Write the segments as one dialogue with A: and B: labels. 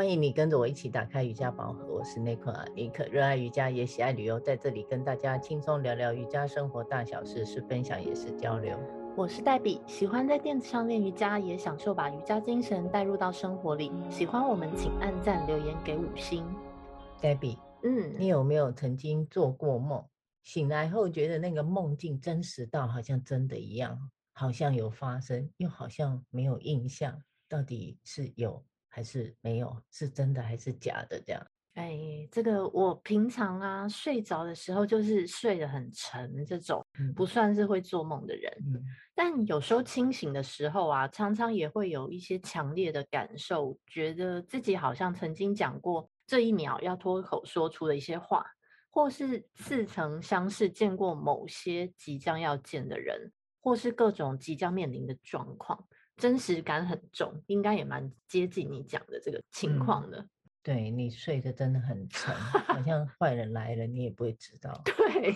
A: 欢迎你跟着我一起打开瑜伽宝盒，我是内克啊尼克，热爱瑜伽也喜爱旅游，在这里跟大家轻松聊聊瑜伽生活大小事，是分享也是交流。
B: 我是黛比，喜欢在垫子上练瑜伽，也享受把瑜伽精神带入到生活里。喜欢我们，请按赞留言给五星。
A: 黛比，嗯，你有没有曾经做过梦？醒来后觉得那个梦境真实到好像真的一样，好像有发生，又好像没有印象，到底是有？还是没有，是真的还是假的？这样，
B: 哎，这个我平常啊睡着的时候就是睡得很沉，这种不算是会做梦的人。嗯，但有时候清醒的时候啊，常常也会有一些强烈的感受，觉得自己好像曾经讲过这一秒要脱口说出的一些话，或是似曾相识见过某些即将要见的人，或是各种即将面临的状况。真实感很重，应该也蛮接近你讲的这个情况的。嗯、
A: 对，你睡得真的很沉，好像 坏人来了，你也不会知道。
B: 对，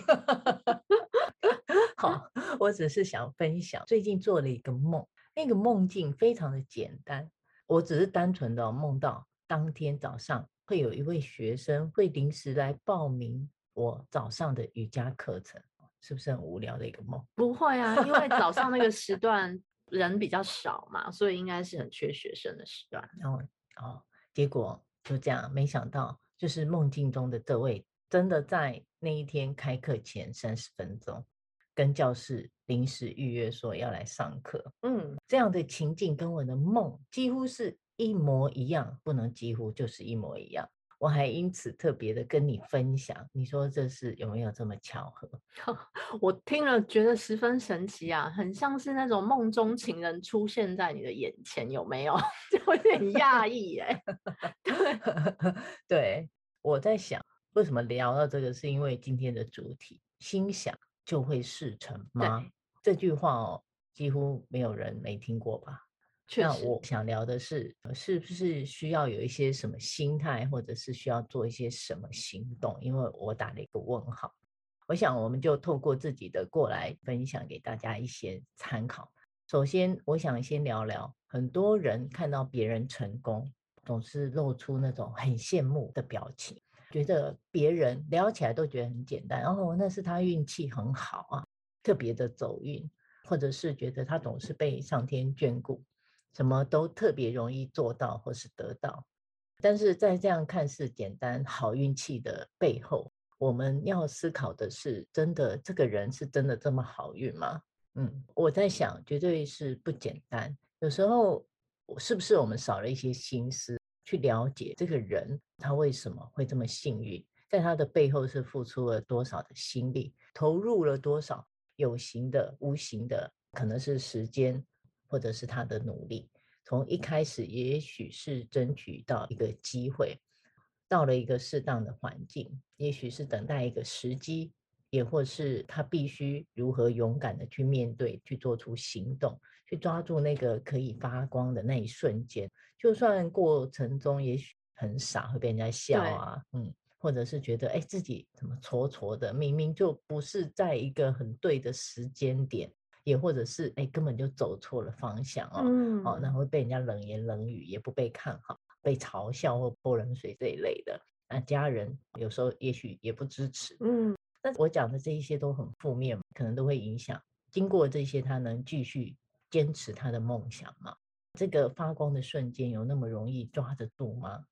A: 好，我只是想分享，最近做了一个梦，那个梦境非常的简单，我只是单纯的梦到当天早上会有一位学生会临时来报名我早上的瑜伽课程，是不是很无聊的一个梦？
B: 不会啊，因为早上那个时段。人比较少嘛，所以应该是很缺学生的时段。
A: 然后哦，结果就这样，没想到就是梦境中的这位，真的在那一天开课前三十分钟，跟教室临时预约说要来上课。嗯，这样的情境跟我的梦几乎是一模一样，不能几乎就是一模一样。我还因此特别的跟你分享，你说这是有没有这么巧合？
B: 我听了觉得十分神奇啊，很像是那种梦中情人出现在你的眼前，有没有？就有点讶异哎。
A: 对 对，我在想为什么聊到这个，是因为今天的主题“心想就会事成”吗？这句话哦，几乎没有人没听过吧？那我想聊的是，是不是需要有一些什么心态，或者是需要做一些什么行动？因为我打了一个问号。我想，我们就透过自己的过来分享给大家一些参考。首先，我想先聊聊，很多人看到别人成功，总是露出那种很羡慕的表情，觉得别人聊起来都觉得很简单，然后哦，那是他运气很好啊，特别的走运，或者是觉得他总是被上天眷顾。什么都特别容易做到或是得到，但是在这样看似简单好运气的背后，我们要思考的是：真的这个人是真的这么好运吗？嗯，我在想，绝对是不简单。有时候是不是我们少了一些心思去了解这个人，他为什么会这么幸运？在他的背后是付出了多少的心力，投入了多少有形的、无形的，可能是时间。或者是他的努力，从一开始也许是争取到一个机会，到了一个适当的环境，也许是等待一个时机，也或是他必须如何勇敢的去面对，去做出行动，去抓住那个可以发光的那一瞬间。就算过程中也许很傻，会被人家笑啊，嗯，或者是觉得哎自己怎么挫挫的，明明就不是在一个很对的时间点。也或者是哎，根本就走错了方向哦，嗯、哦，然后被人家冷言冷语，也不被看好，被嘲笑或泼冷水这一类的。那家人有时候也许也不支持，嗯，但我讲的这一些都很负面，可能都会影响。经过这些，他能继续坚持他的梦想吗？这个发光的瞬间有那么容易抓得住吗？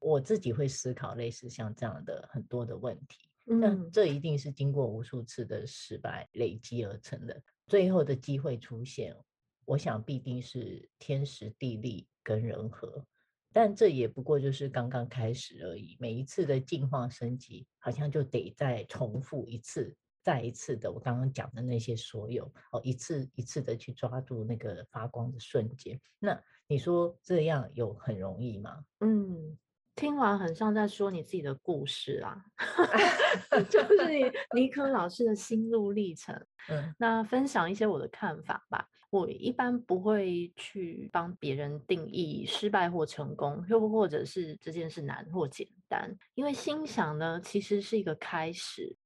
A: 我自己会思考类似像这样的很多的问题。那这一定是经过无数次的失败累积而成的。最后的机会出现，我想必定是天时地利跟人和，但这也不过就是刚刚开始而已。每一次的进化升级，好像就得再重复一次，再一次的我刚刚讲的那些所有哦，一次一次的去抓住那个发光的瞬间。那你说这样有很容易吗？
B: 嗯。听完很像在说你自己的故事啊，就 是你尼克老师的心路历程。嗯，那分享一些我的看法吧。我一般不会去帮别人定义失败或成功，又或者是这件事难或简单，因为心想呢，其实是一个开始。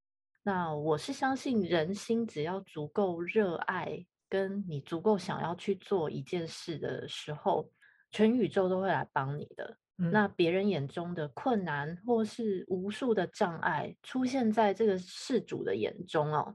B: 那我是相信人心只要足够热爱，跟你足够想要去做一件事的时候，全宇宙都会来帮你的。嗯、那别人眼中的困难，或是无数的障碍，出现在这个事主的眼中哦，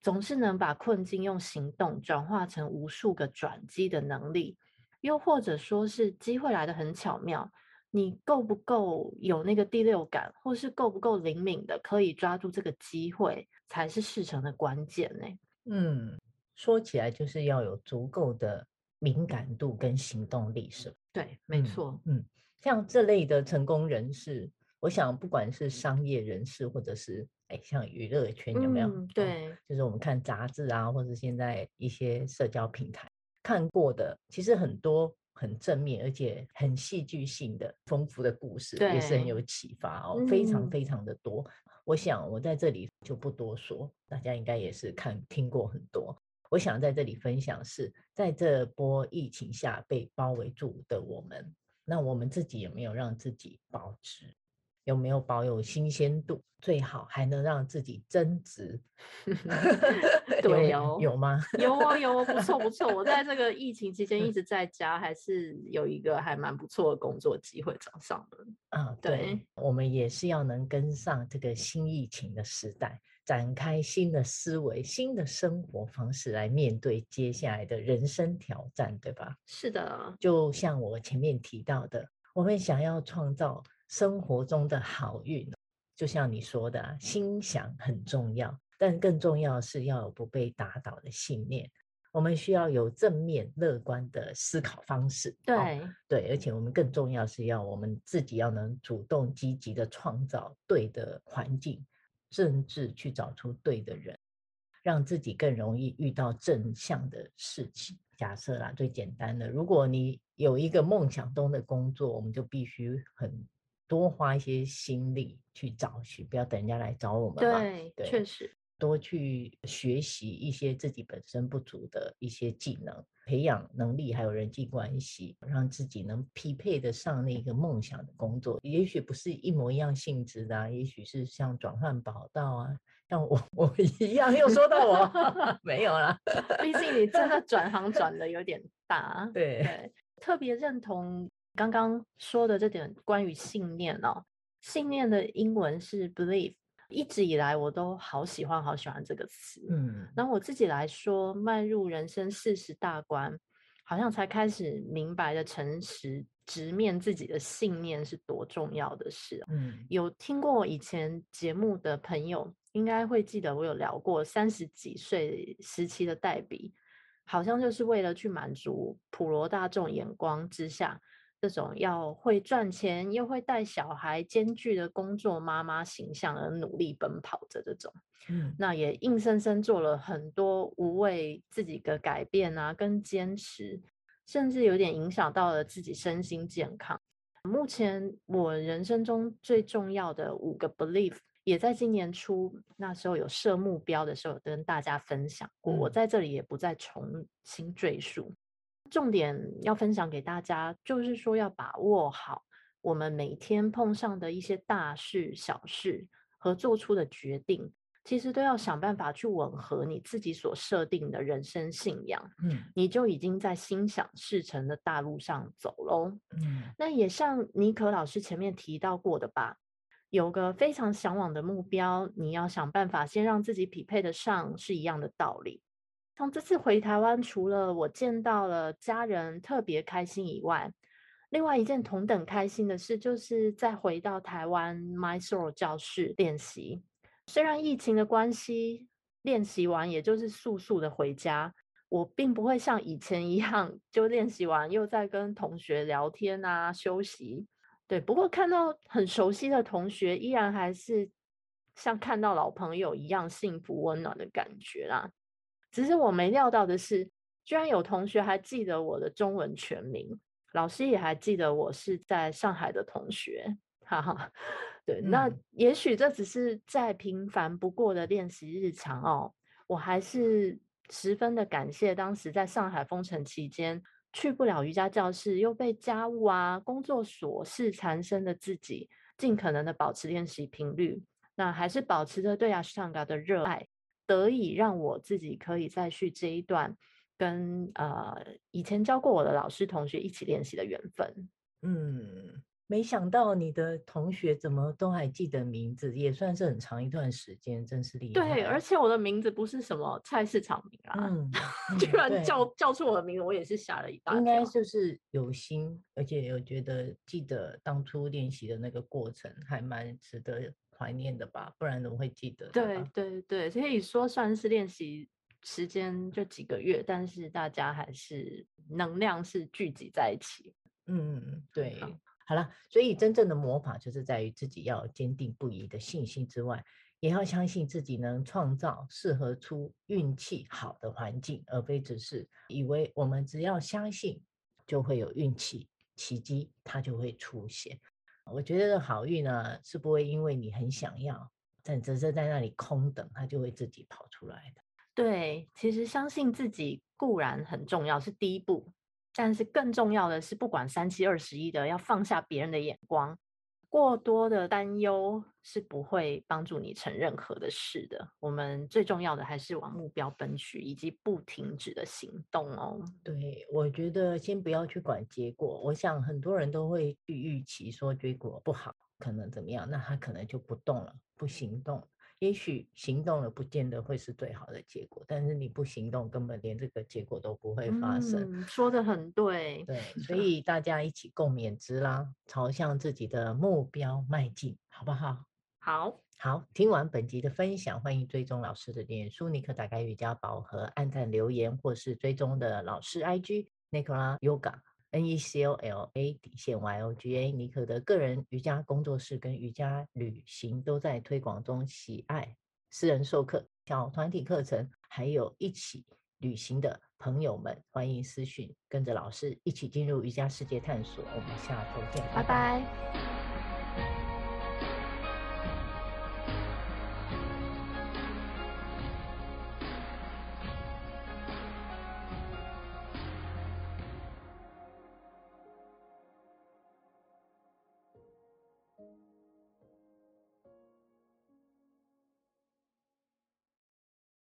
B: 总是能把困境用行动转化成无数个转机的能力，又或者说是机会来得很巧妙，你够不够有那个第六感，或是够不够灵敏的，可以抓住这个机会，才是事成的关键呢？
A: 嗯，说起来就是要有足够的敏感度跟行动力，是吧？
B: 对，没错，
A: 嗯。嗯像这类的成功人士，我想不管是商业人士，或者是哎，像娱乐圈有没有？
B: 嗯、对、哦，
A: 就是我们看杂志啊，或者现在一些社交平台看过的，其实很多很正面而且很戏剧性的丰富的故事，也是很有启发哦，非常非常的多。嗯、我想我在这里就不多说，大家应该也是看听过很多。我想在这里分享是在这波疫情下被包围住的我们。那我们自己有没有让自己保值？有没有保有新鲜度？最好还能让自己增值。
B: 对哦，
A: 有吗？
B: 有哦，有哦，不错不错。我在这个疫情期间一直在家，还是有一个还蛮不错的工作机会找上的。
A: 啊，对，对我们也是要能跟上这个新疫情的时代。展开新的思维、新的生活方式来面对接下来的人生挑战，对吧？
B: 是的，
A: 就像我前面提到的，我们想要创造生活中的好运，就像你说的，心想很重要，但更重要是要有不被打倒的信念。我们需要有正面乐观的思考方式。
B: 对、
A: 哦、对，而且我们更重要是要我们自己要能主动积极的创造对的环境。甚至去找出对的人，让自己更容易遇到正向的事情。假设啦，最简单的，如果你有一个梦想中的工作，我们就必须很多花一些心力去找寻，不要等人家来找我们嘛。
B: 对，对，确实，
A: 多去学习一些自己本身不足的一些技能。培养能力，还有人际关系，让自己能匹配得上那个梦想的工作。也许不是一模一样性质的啊，也许是像转换跑道啊，像我我一样。又说到我 没有啦，
B: 毕竟你真的转行转的有点大。
A: 对，
B: 对，特别认同刚刚说的这点关于信念哦。信念的英文是 belief。一直以来，我都好喜欢、好喜欢这个词。嗯，那我自己来说，迈入人生四十大关，好像才开始明白的诚实直面自己的信念是多重要的事。嗯，有听过我以前节目的朋友，应该会记得我有聊过三十几岁时期的代笔，好像就是为了去满足普罗大众眼光之下。这种要会赚钱又会带小孩兼具的工作妈妈形象而努力奔跑着，这种，嗯，那也硬生生做了很多无谓自己的改变啊，跟坚持，甚至有点影响到了自己身心健康。目前我人生中最重要的五个 belief，也在今年初那时候有设目标的时候跟大家分享过，嗯，我在这里也不再重新赘述。重点要分享给大家，就是说要把握好我们每天碰上的一些大事小事和做出的决定，其实都要想办法去吻合你自己所设定的人生信仰。嗯，你就已经在心想事成的大路上走喽。嗯，那也像尼可老师前面提到过的吧，有个非常向往的目标，你要想办法先让自己匹配得上，是一样的道理。从这次回台湾，除了我见到了家人特别开心以外，另外一件同等开心的事，就是再回到台湾 Mysore 教室练习。虽然疫情的关系，练习完也就是速速的回家，我并不会像以前一样，就练习完又在跟同学聊天啊、休息。对，不过看到很熟悉的同学，依然还是像看到老朋友一样幸福温暖的感觉啦。只是我没料到的是，居然有同学还记得我的中文全名，老师也还记得我是在上海的同学，哈哈。对，嗯、那也许这只是再平凡不过的练习日常哦。我还是十分的感谢当时在上海封城期间去不了瑜伽教室，又被家务啊、工作琐事缠身的自己，尽可能的保持练习频率，那还是保持着对阿斯汤加的热爱。得以让我自己可以再去这一段跟呃以前教过我的老师同学一起练习的缘分。
A: 嗯，没想到你的同学怎么都还记得名字，也算是很长一段时间，真是厉害。
B: 对，而且我的名字不是什么菜市场名啊，嗯，居然叫叫出我的名字，我也是吓了一大跳。
A: 应该就是有心，而且有觉得记得当初练习的那个过程，还蛮值得怀念的吧？不然怎么会记得？
B: 对对对，所以说算是练习时间就几个月，但是大家还是能量是聚集在一起。
A: 嗯，对。好了，所以真正的魔法就是在于自己要有坚定不移的信心之外，也要相信自己能创造适合出运气好的环境，而非只是以为我们只要相信就会有运气，奇迹它就会出现。我觉得好运呢是不会因为你很想要，但只是在那里空等，它就会自己跑出来的。
B: 对，其实相信自己固然很重要，是第一步。但是更重要的是，不管三七二十一的，要放下别人的眼光。过多的担忧是不会帮助你成任何的事的。我们最重要的还是往目标奔去，以及不停止的行动哦。
A: 对，我觉得先不要去管结果。我想很多人都会去预期说结果不好，可能怎么样，那他可能就不动了，不行动。也许行动了，不见得会是最好的结果，但是你不行动，根本连这个结果都不会发生。
B: 嗯，说的很对，
A: 对，所 以大家一起共勉之啦，朝向自己的目标迈进，好不好？
B: 好，
A: 好，听完本集的分享，欢迎追踪老师的脸书尼可打开瑜伽宝盒，按赞留言，或是追踪的老师 IG Nicola Yoga。E C O L A 底线 Y O G A，尼可的个人瑜伽工作室跟瑜伽旅行都在推广中，喜爱私人授课、小团体课程，还有一起旅行的朋友们，欢迎私讯，跟着老师一起进入瑜伽世界探索。我们下周见，拜拜。拜拜。